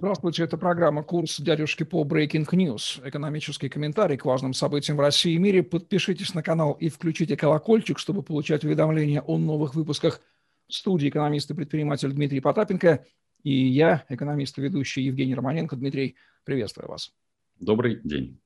Здравствуйте, это программа «Курс дядюшки по Breaking News». Экономический комментарий к важным событиям в России и мире. Подпишитесь на канал и включите колокольчик, чтобы получать уведомления о новых выпусках. В студии экономист и предприниматель Дмитрий Потапенко и я, экономист и ведущий Евгений Романенко. Дмитрий, приветствую вас. Добрый день.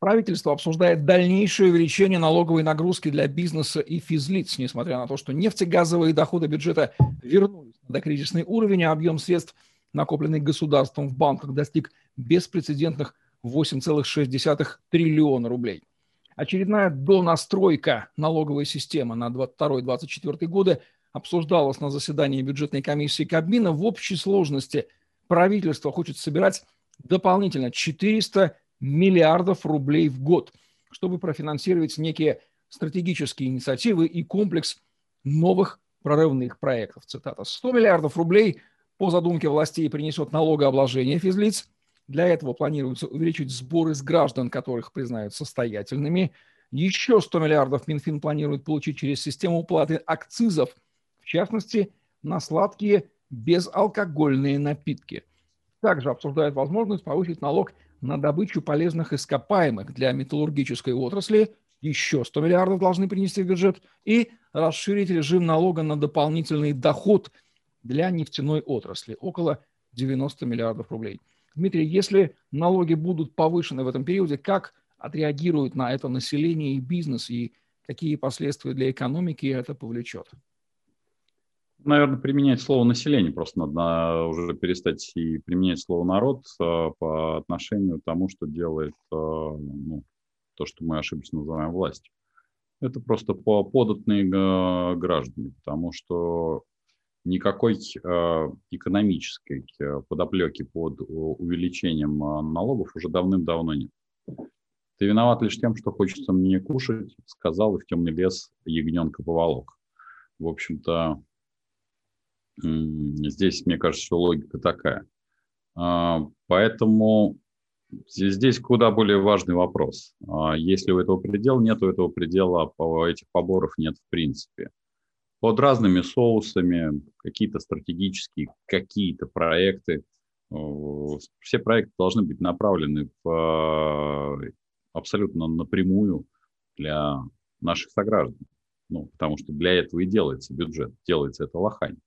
Правительство обсуждает дальнейшее увеличение налоговой нагрузки для бизнеса и физлиц, несмотря на то, что нефтегазовые доходы бюджета вернулись на докризисный уровень, а объем средств – накопленный государством в банках, достиг беспрецедентных 8,6 триллиона рублей. Очередная донастройка налоговой системы на 2022-2024 годы обсуждалась на заседании бюджетной комиссии Кабмина. В общей сложности правительство хочет собирать дополнительно 400 миллиардов рублей в год, чтобы профинансировать некие стратегические инициативы и комплекс новых прорывных проектов. Цитата. 100 миллиардов рублей по задумке властей принесет налогообложение физлиц. Для этого планируется увеличить сборы с граждан, которых признают состоятельными. Еще 100 миллиардов Минфин планирует получить через систему уплаты акцизов, в частности, на сладкие безалкогольные напитки. Также обсуждают возможность повысить налог на добычу полезных ископаемых для металлургической отрасли. Еще 100 миллиардов должны принести в бюджет. И расширить режим налога на дополнительный доход – для нефтяной отрасли, около 90 миллиардов рублей. Дмитрий, если налоги будут повышены в этом периоде, как отреагирует на это население и бизнес, и какие последствия для экономики это повлечет? Наверное, применять слово население. Просто надо уже перестать и применять слово народ э, по отношению к тому, что делает э, ну, то, что мы ошибочно называем властью. Это просто по податные э, граждане, потому что никакой э, экономической э, подоплеки под увеличением э, налогов уже давным-давно нет. Ты виноват лишь тем, что хочется мне кушать, сказал и в темный лес ягненка поволок. В общем-то, здесь, мне кажется, что логика такая. А, поэтому здесь куда более важный вопрос. А, если у этого предела нет, у этого предела этих поборов нет в принципе под разными соусами, какие-то стратегические, какие-то проекты. Все проекты должны быть направлены в, абсолютно напрямую для наших сограждан. Ну, потому что для этого и делается бюджет, делается это лохань.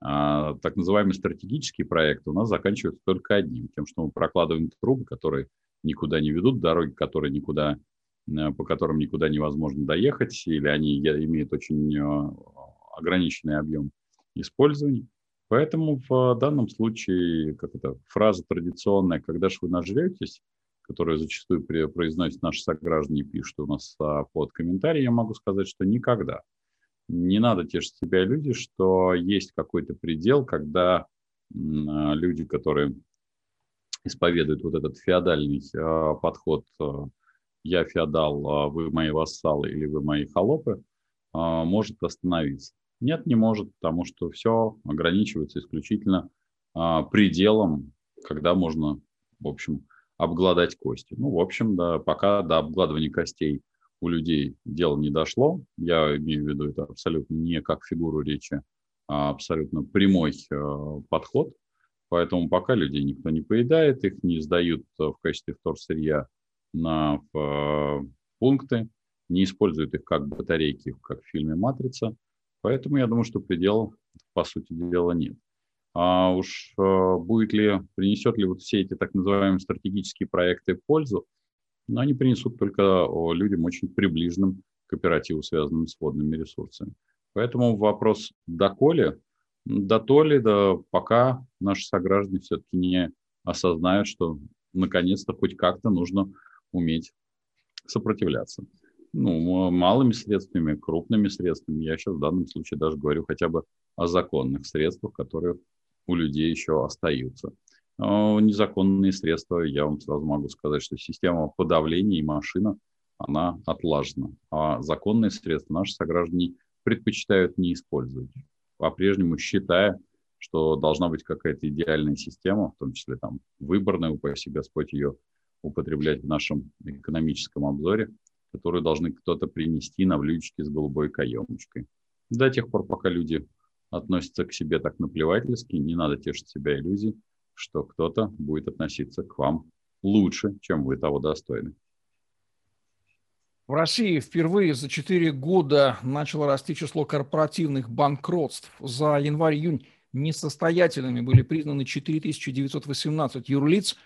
А так называемые стратегические проекты у нас заканчиваются только одним, тем, что мы прокладываем трубы, которые никуда не ведут, дороги, которые никуда, э, по которым никуда невозможно доехать, или они имеют очень э, ограниченный объем использования. Поэтому в данном случае, как это, фраза традиционная «когда же вы нажретесь», которую зачастую произносят наши сограждане и пишут у нас а, под комментарий, я могу сказать, что никогда. Не надо тешить себя иллюзии, что есть какой-то предел, когда а, люди, которые исповедуют вот этот феодальный подход «я феодал, вы мои вассалы или вы мои холопы», может остановиться. Нет, не может, потому что все ограничивается исключительно а, пределом, когда можно, в общем, обгладать кости. Ну, в общем, да, пока до обгладывания костей у людей дело не дошло, я имею в виду это абсолютно не как фигуру речи, а абсолютно прямой подход. Поэтому пока людей никто не поедает, их не сдают в качестве вторсырья на в, пункты, не используют их как батарейки, как в фильме «Матрица», Поэтому я думаю, что предела, по сути дела, нет. А уж э, будет ли, принесет ли вот все эти так называемые стратегические проекты пользу, но они принесут только людям очень приближенным к оперативу, связанным с водными ресурсами. Поэтому вопрос доколе, до то ли, да пока наши сограждане все-таки не осознают, что наконец-то хоть как-то нужно уметь сопротивляться ну, малыми средствами, крупными средствами. Я сейчас в данном случае даже говорю хотя бы о законных средствах, которые у людей еще остаются. А незаконные средства, я вам сразу могу сказать, что система подавления и машина, она отлажена. А законные средства наши сограждане предпочитают не использовать, по-прежнему считая, что должна быть какая-то идеальная система, в том числе там выборная, упаси Господь ее употреблять в нашем экономическом обзоре, которые должны кто-то принести на блюдечке с голубой каемочкой. До тех пор, пока люди относятся к себе так наплевательски, не надо тешить себя иллюзий, что кто-то будет относиться к вам лучше, чем вы того достойны. В России впервые за 4 года начало расти число корпоративных банкротств. За январь-июнь несостоятельными были признаны 4918 юрлиц.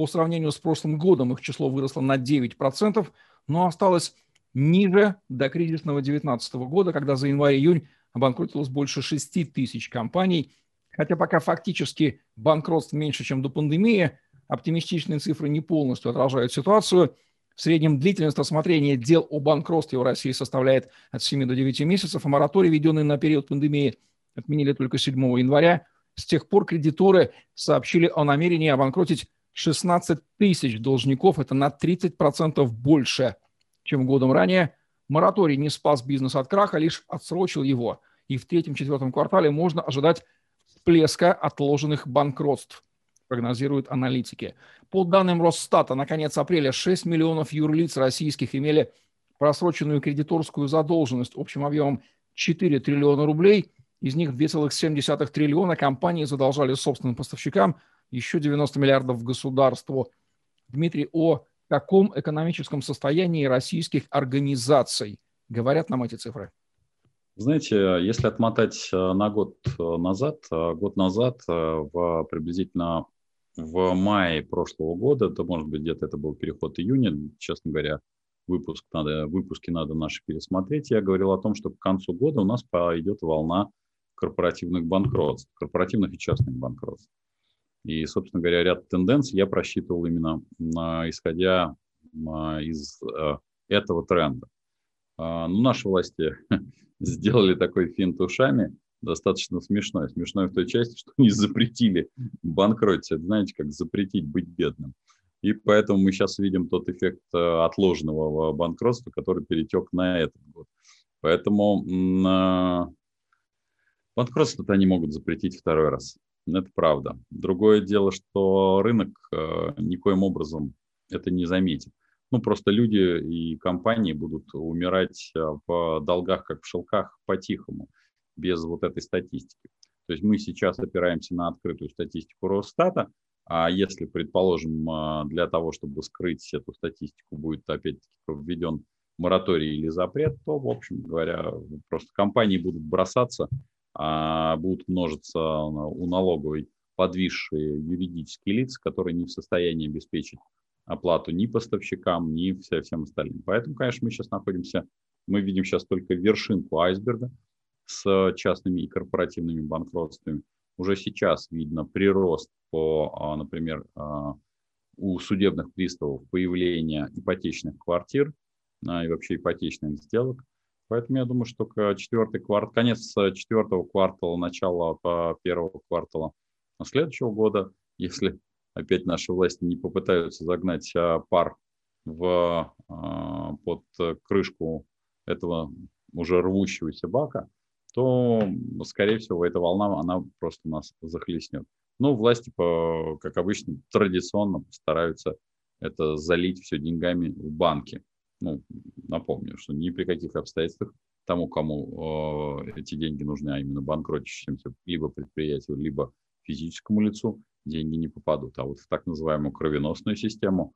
По сравнению с прошлым годом их число выросло на 9%, но осталось ниже до кризисного 2019 года, когда за январь-июнь обанкротилось больше 6 тысяч компаний. Хотя пока фактически банкротств меньше, чем до пандемии, оптимистичные цифры не полностью отражают ситуацию – в среднем длительность рассмотрения дел о банкротстве в России составляет от 7 до 9 месяцев, а мораторий, введенный на период пандемии, отменили только 7 января. С тех пор кредиторы сообщили о намерении обанкротить 16 тысяч должников. Это на 30% больше, чем годом ранее. Мораторий не спас бизнес от краха, лишь отсрочил его. И в третьем-четвертом квартале можно ожидать всплеска отложенных банкротств прогнозируют аналитики. По данным Росстата, на конец апреля 6 миллионов юрлиц российских имели просроченную кредиторскую задолженность общим объемом 4 триллиона рублей. Из них 2,7 триллиона компании задолжали собственным поставщикам, еще 90 миллиардов государству. Дмитрий, о каком экономическом состоянии российских организаций говорят нам эти цифры? Знаете, если отмотать э, на год э, назад, э, год назад в приблизительно в мае прошлого года, то, может быть, где-то это был переход июня, честно говоря, выпуск надо, выпуски надо наши пересмотреть. Я говорил о том, что к концу года у нас пойдет волна корпоративных банкротств, корпоративных и частных банкротств. И, собственно говоря, ряд тенденций я просчитывал именно исходя из э, этого тренда. А, ну, наши власти сделали такой финт ушами, достаточно смешной. Смешной в той части, что они запретили банкротить. Это, знаете, как запретить быть бедным. И поэтому мы сейчас видим тот эффект э, отложенного банкротства, который перетек на этот год. Поэтому банкротство-то они могут запретить второй раз. Это правда. Другое дело, что рынок э, никоим образом это не заметит. Ну, просто люди и компании будут умирать э, в долгах, как в шелках, по-тихому без вот этой статистики. То есть мы сейчас опираемся на открытую статистику Росстата, а если, предположим, а, для того, чтобы скрыть эту статистику, будет опять-таки введен мораторий или запрет, то, в общем говоря, просто компании будут бросаться, будут множиться у налоговой подвисшие юридические лица, которые не в состоянии обеспечить оплату ни поставщикам, ни всем остальным. Поэтому, конечно, мы сейчас находимся, мы видим сейчас только вершинку айсберга, с частными и корпоративными банкротствами. Уже сейчас видно прирост по, а, например, а, у судебных приставов появления ипотечных квартир а, и вообще ипотечных сделок. Поэтому я думаю, что четвертый квартал, конец четвертого квартала, начало первого квартала следующего года, если опять наши власти не попытаются загнать пар в, под крышку этого уже рвущегося бака, то, скорее всего, эта волна, она просто нас захлестнет. Но власти, как обычно, традиционно стараются это залить все деньгами в банки. Ну, напомню, что ни при каких обстоятельствах тому, кому э, эти деньги нужны, а именно банкротящимся либо предприятию, либо физическому лицу, деньги не попадут. А вот в так называемую кровеносную систему,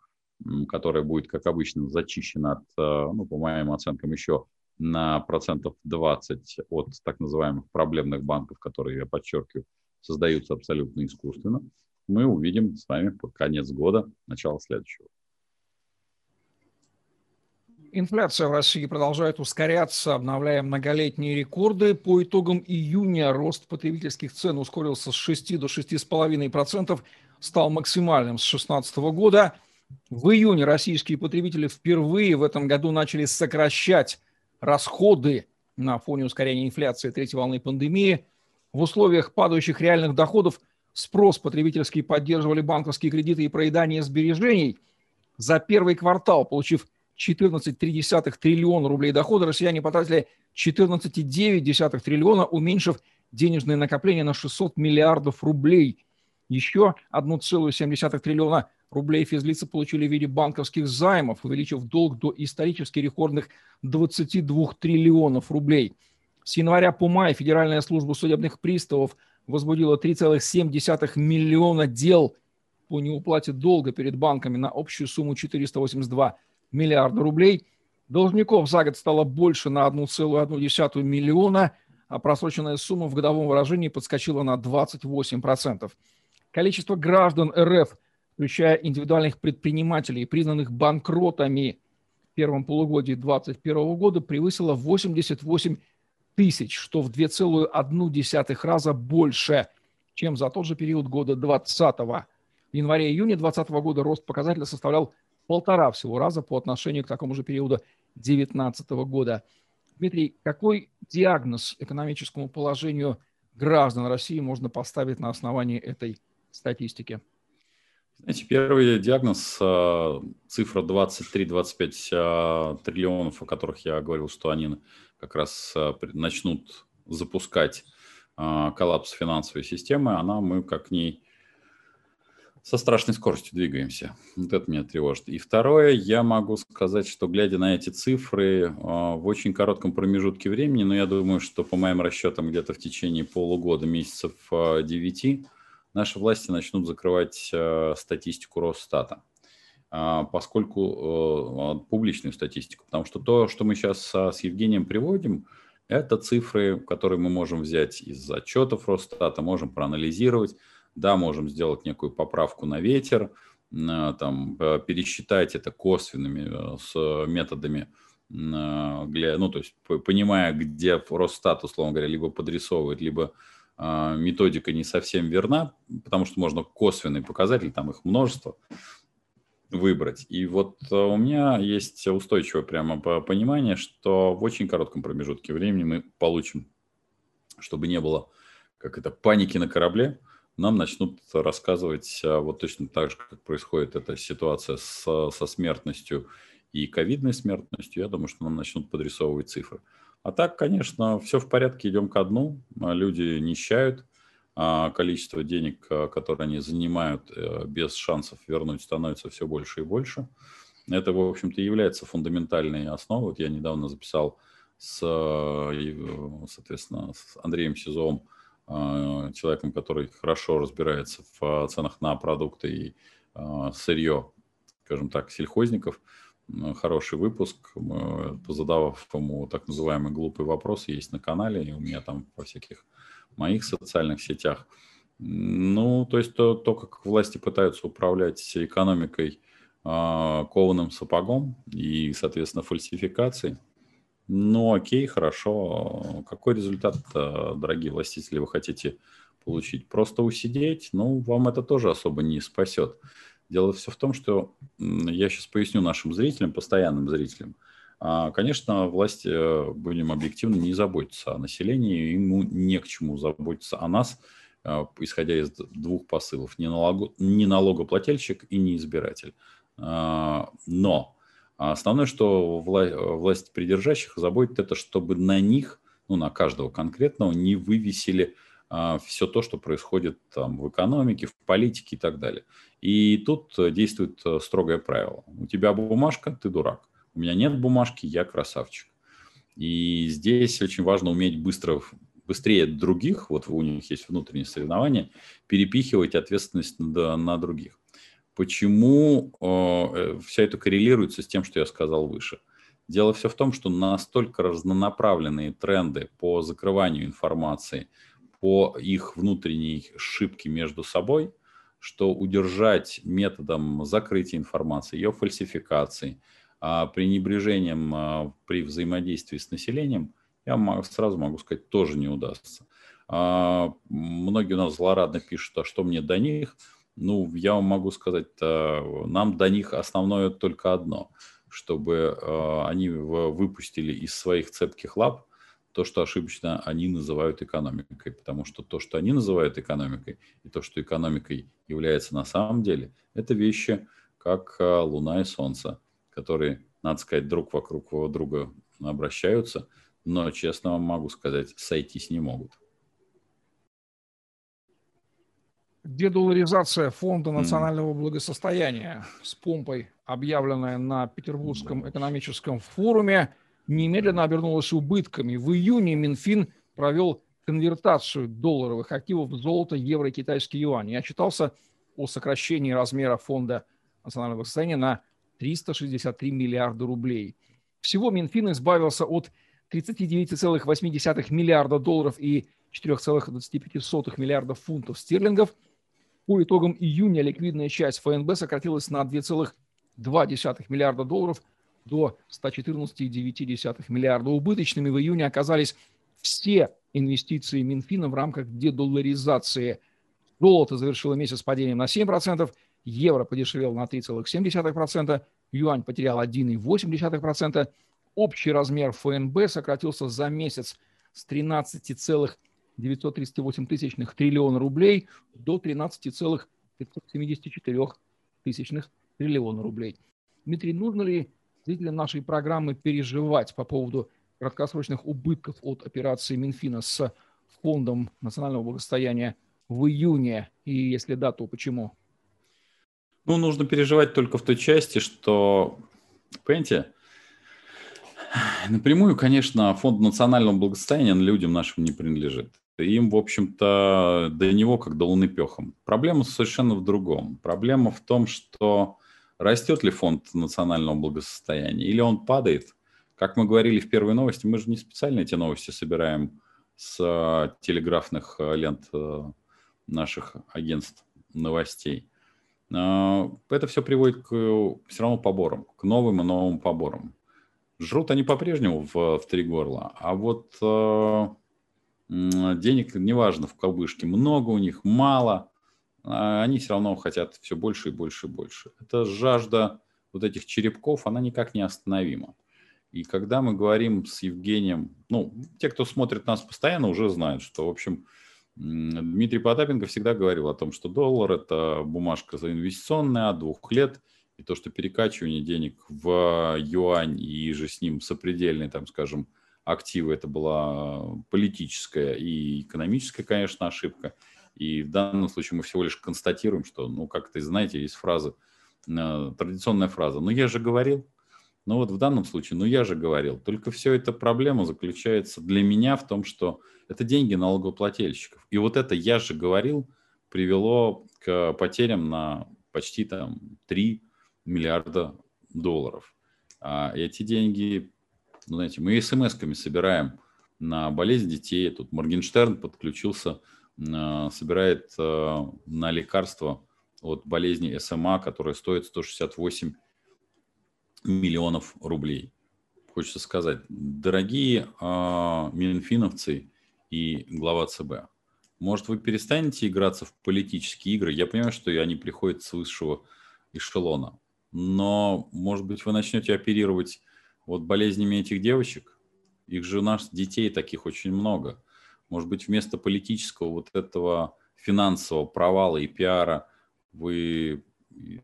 которая будет, как обычно, зачищена от, э, ну, по моим оценкам, еще на процентов 20 от так называемых проблемных банков, которые, я подчеркиваю, создаются абсолютно искусственно, мы увидим с вами под конец года, начало следующего. Инфляция в России продолжает ускоряться, обновляя многолетние рекорды. По итогам июня рост потребительских цен ускорился с 6 до 6,5%, стал максимальным с 2016 года. В июне российские потребители впервые в этом году начали сокращать расходы на фоне ускорения инфляции третьей волны пандемии. В условиях падающих реальных доходов спрос потребительский поддерживали банковские кредиты и проедание сбережений. За первый квартал, получив 14,3 триллиона рублей дохода, россияне потратили 14,9 триллиона, уменьшив денежные накопления на 600 миллиардов рублей. Еще 1,7 триллиона рублей физлицы получили в виде банковских займов, увеличив долг до исторически рекордных 22 триллионов рублей. С января по май Федеральная служба судебных приставов возбудила 3,7 миллиона дел по неуплате долга перед банками на общую сумму 482 миллиарда рублей. Должников за год стало больше на 1,1 миллиона, а просроченная сумма в годовом выражении подскочила на 28%. Количество граждан РФ, включая индивидуальных предпринимателей, признанных банкротами в первом полугодии 2021 года, превысило 88 тысяч, что в 2,1 раза больше, чем за тот же период года 2020. В январе-июне 2020 года рост показателя составлял полтора всего раза по отношению к такому же периоду 2019 года. Дмитрий, какой диагноз экономическому положению граждан России можно поставить на основании этой статистики? Знаете, первый диагноз, а, цифра 23-25 а, триллионов, о которых я говорил, что они как раз а, начнут запускать коллапс финансовой системы, она, мы как к ней со страшной скоростью двигаемся. Вот это меня тревожит. И второе, я могу сказать, что глядя на эти цифры в очень коротком промежутке времени, но я думаю, что по моим расчетам где-то в течение полугода, месяцев 9, наши власти начнут закрывать э, статистику Росстата, а, поскольку э, публичную статистику, потому что то, что мы сейчас с Евгением приводим, это цифры, которые мы можем взять из отчетов Росстата, можем проанализировать, да, можем сделать некую поправку на ветер, э, там, пересчитать это косвенными с методами, ну, то есть понимая, где Росстат, условно говоря, либо подрисовывает, либо методика не совсем верна, потому что можно косвенный показатель, там их множество, выбрать. И вот э, у меня есть устойчивое прямо понимание, что в очень коротком промежутке времени мы получим, чтобы не было как это паники на корабле, нам начнут рассказывать а, вот точно так же, как происходит эта ситуация с, со смертностью и ковидной смертностью. Я думаю, что нам начнут подрисовывать цифры. А так, конечно, все в порядке, идем ко дну. А, люди нищают, а количество денег, которые они занимают э, без шансов вернуть, становится все больше и больше. Это, в общем-то, является фундаментальной основой. Вот я недавно записал с, э, соответственно, с Андреем Сизовым, человеком, который хорошо разбирается в ценах на продукты и сырье, скажем так, сельхозников – хороший выпуск, задавав ему так называемый глупый вопрос, есть на канале, и у меня там во всяких моих социальных сетях. Ну, то есть то, то как власти пытаются управлять экономикой кованым сапогом и, соответственно, фальсификацией. Ну, окей, хорошо. Какой результат, дорогие властители, вы хотите получить? Просто усидеть? Ну, вам это тоже особо не спасет. Дело все в том, что я сейчас поясню нашим зрителям, постоянным зрителям. А, конечно, власти, э, будем объективны, не заботятся о населении, ему не к чему заботиться о нас, э, исходя из двух посылов. Не, не налогоплательщик и не избиратель. А, но основное, что вла- власть придержащих заботит, это чтобы на них, ну, на каждого конкретного, не вывесили а, все то, что происходит там в экономике, в политике и так далее. И тут действует э, строгое правило. У тебя бумажка, ты дурак. У меня нет бумажки, я красавчик. И здесь очень важно уметь быстро, быстрее других, вот у них есть внутренние соревнования, перепихивать ответственность на, на других. Почему э, вся это коррелируется с тем, что я сказал выше? Дело все в том, что настолько разнонаправленные тренды по закрыванию информации, по их внутренней шибке между собой – что удержать методом закрытия информации, ее фальсификации, а, пренебрежением а, при взаимодействии с населением, я сразу могу сказать, тоже не удастся. А, многие у нас злорадно пишут, а что мне до них? Ну, я вам могу сказать, нам до них основное только одно, чтобы они выпустили из своих цепких лап то, что ошибочно они называют экономикой. Потому что то, что они называют экономикой, и то, что экономикой является на самом деле, это вещи, как а, Луна и Солнце, которые, надо сказать, друг вокруг друга обращаются, но, честно вам могу сказать, сойтись не могут. Дедоларизация Фонда национального благосостояния с помпой, объявленная на Петербургском экономическом форуме, немедленно обернулась убытками. В июне Минфин провел конвертацию долларовых активов в золото, евро и китайский юань. Я читался о сокращении размера фонда национального состояния на 363 миллиарда рублей. Всего Минфин избавился от 39,8 миллиарда долларов и 4,25 миллиардов фунтов стерлингов. По итогам июня ликвидная часть ФНБ сократилась на 2,2 миллиарда долларов до 114,9 миллиарда. Убыточными в июне оказались все инвестиции Минфина в рамках дедолларизации. Золото завершило месяц падением на 7%, евро подешевел на 3,7%, юань потерял 1,8%, общий размер ФНБ сократился за месяц с 13,938 тысячных триллиона рублей до 13,574 тысячных триллиона рублей. Дмитрий, нужно ли зрителям нашей программы переживать по поводу краткосрочных убытков от операции Минфина с Фондом национального благосостояния в июне? И если да, то почему? Ну, нужно переживать только в той части, что, понимаете, напрямую, конечно, Фонд национального благосостояния людям нашим не принадлежит. Им, в общем-то, до него как до луны пехом. Проблема совершенно в другом. Проблема в том, что растет ли фонд национального благосостояния или он падает. Как мы говорили в первой новости, мы же не специально эти новости собираем с э, телеграфных э, лент э, наших агентств новостей. Это все приводит к все равно поборам, к новым и новым поборам. Жрут они по-прежнему в, в три горла, а вот денег, неважно, в кавычке, много у них, мало, а они все равно хотят все больше и больше и больше. Это жажда вот этих черепков, она никак не остановима. И когда мы говорим с Евгением, ну, те, кто смотрит нас постоянно, уже знают, что, в общем, Дмитрий Потапенко всегда говорил о том, что доллар – это бумажка инвестиционная от двух лет – и то, что перекачивание денег в юань и же с ним сопредельные, там, скажем, активы, это была политическая и экономическая, конечно, ошибка. И в данном случае мы всего лишь констатируем, что, ну, как-то, знаете, есть фраза, э, традиционная фраза, ну, я же говорил, ну, вот в данном случае, ну, я же говорил. Только все эта проблема заключается для меня в том, что это деньги налогоплательщиков. И вот это «я же говорил» привело к потерям на почти там 3 миллиарда долларов. А эти деньги, ну, знаете, мы смс-ками собираем на болезнь детей. Тут Моргенштерн подключился, а, собирает а, на лекарства от болезни СМА, которая стоит 168 миллионов рублей. Хочется сказать, дорогие э, минфиновцы и глава ЦБ, может, вы перестанете играться в политические игры? Я понимаю, что они приходят с высшего эшелона но, может быть, вы начнете оперировать вот болезнями этих девочек? Их же у нас детей таких очень много. Может быть, вместо политического вот этого финансового провала и пиара вы э,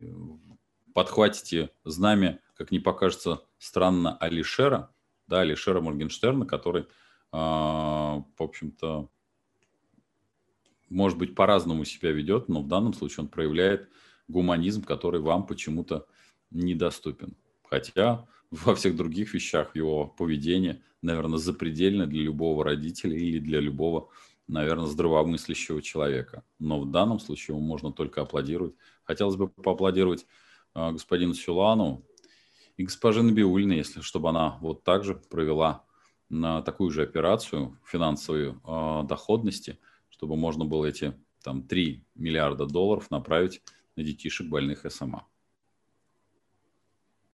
подхватите знамя, как не покажется странно, Алишера, да, Алишера Моргенштерна, который, а, в общем-то, может быть, по-разному себя ведет, но в данном случае он проявляет гуманизм, который вам почему-то недоступен. Хотя во всех других вещах его поведение, наверное, запредельно для любого родителя или для любого, наверное, здравомыслящего человека. Но в данном случае ему можно только аплодировать. Хотелось бы поаплодировать э, господину Сюлану и госпоже Набиульной, если чтобы она вот так же провела на такую же операцию финансовой э, доходности, чтобы можно было эти там 3 миллиарда долларов направить на детишек больных СМА.